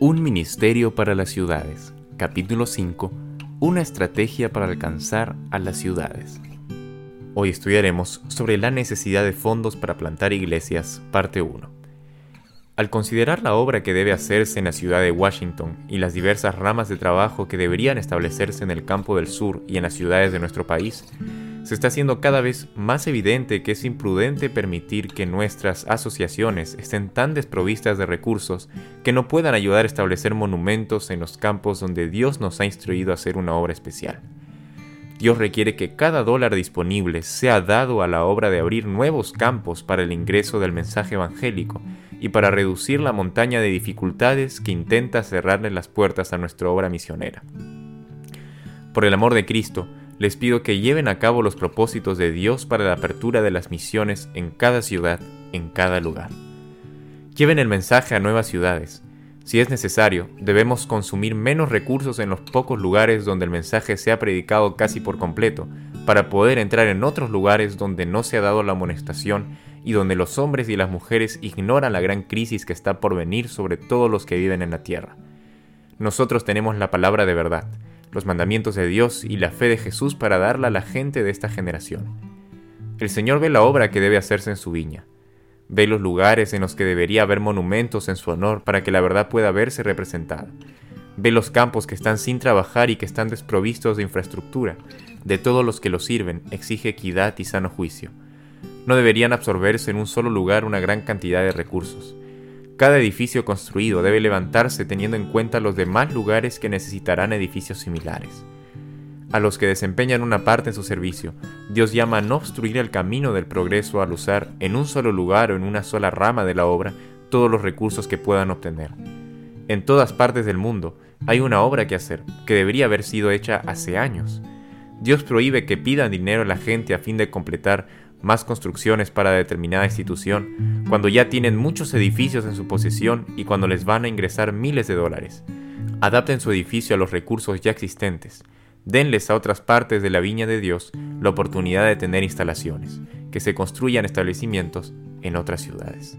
Un ministerio para las ciudades. Capítulo 5. Una estrategia para alcanzar a las ciudades. Hoy estudiaremos sobre la necesidad de fondos para plantar iglesias, parte 1. Al considerar la obra que debe hacerse en la ciudad de Washington y las diversas ramas de trabajo que deberían establecerse en el campo del sur y en las ciudades de nuestro país, se está haciendo cada vez más evidente que es imprudente permitir que nuestras asociaciones estén tan desprovistas de recursos que no puedan ayudar a establecer monumentos en los campos donde Dios nos ha instruido a hacer una obra especial. Dios requiere que cada dólar disponible sea dado a la obra de abrir nuevos campos para el ingreso del mensaje evangélico y para reducir la montaña de dificultades que intenta cerrarle las puertas a nuestra obra misionera. Por el amor de Cristo, les pido que lleven a cabo los propósitos de Dios para la apertura de las misiones en cada ciudad, en cada lugar. Lleven el mensaje a nuevas ciudades. Si es necesario, debemos consumir menos recursos en los pocos lugares donde el mensaje se ha predicado casi por completo, para poder entrar en otros lugares donde no se ha dado la amonestación y donde los hombres y las mujeres ignoran la gran crisis que está por venir sobre todos los que viven en la tierra. Nosotros tenemos la palabra de verdad, los mandamientos de Dios y la fe de Jesús para darla a la gente de esta generación. El Señor ve la obra que debe hacerse en su viña. Ve los lugares en los que debería haber monumentos en su honor para que la verdad pueda verse representada. Ve los campos que están sin trabajar y que están desprovistos de infraestructura. De todos los que lo sirven, exige equidad y sano juicio. No deberían absorberse en un solo lugar una gran cantidad de recursos. Cada edificio construido debe levantarse teniendo en cuenta los demás lugares que necesitarán edificios similares. A los que desempeñan una parte en su servicio, Dios llama a no obstruir el camino del progreso al usar en un solo lugar o en una sola rama de la obra todos los recursos que puedan obtener. En todas partes del mundo hay una obra que hacer, que debería haber sido hecha hace años. Dios prohíbe que pidan dinero a la gente a fin de completar más construcciones para determinada institución, cuando ya tienen muchos edificios en su posesión y cuando les van a ingresar miles de dólares. Adapten su edificio a los recursos ya existentes. Denles a otras partes de la viña de Dios la oportunidad de tener instalaciones, que se construyan establecimientos en otras ciudades.